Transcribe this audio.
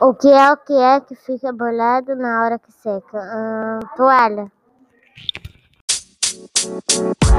O que é o que é que fica bolado na hora que seca? Hum, toalha. Thank you.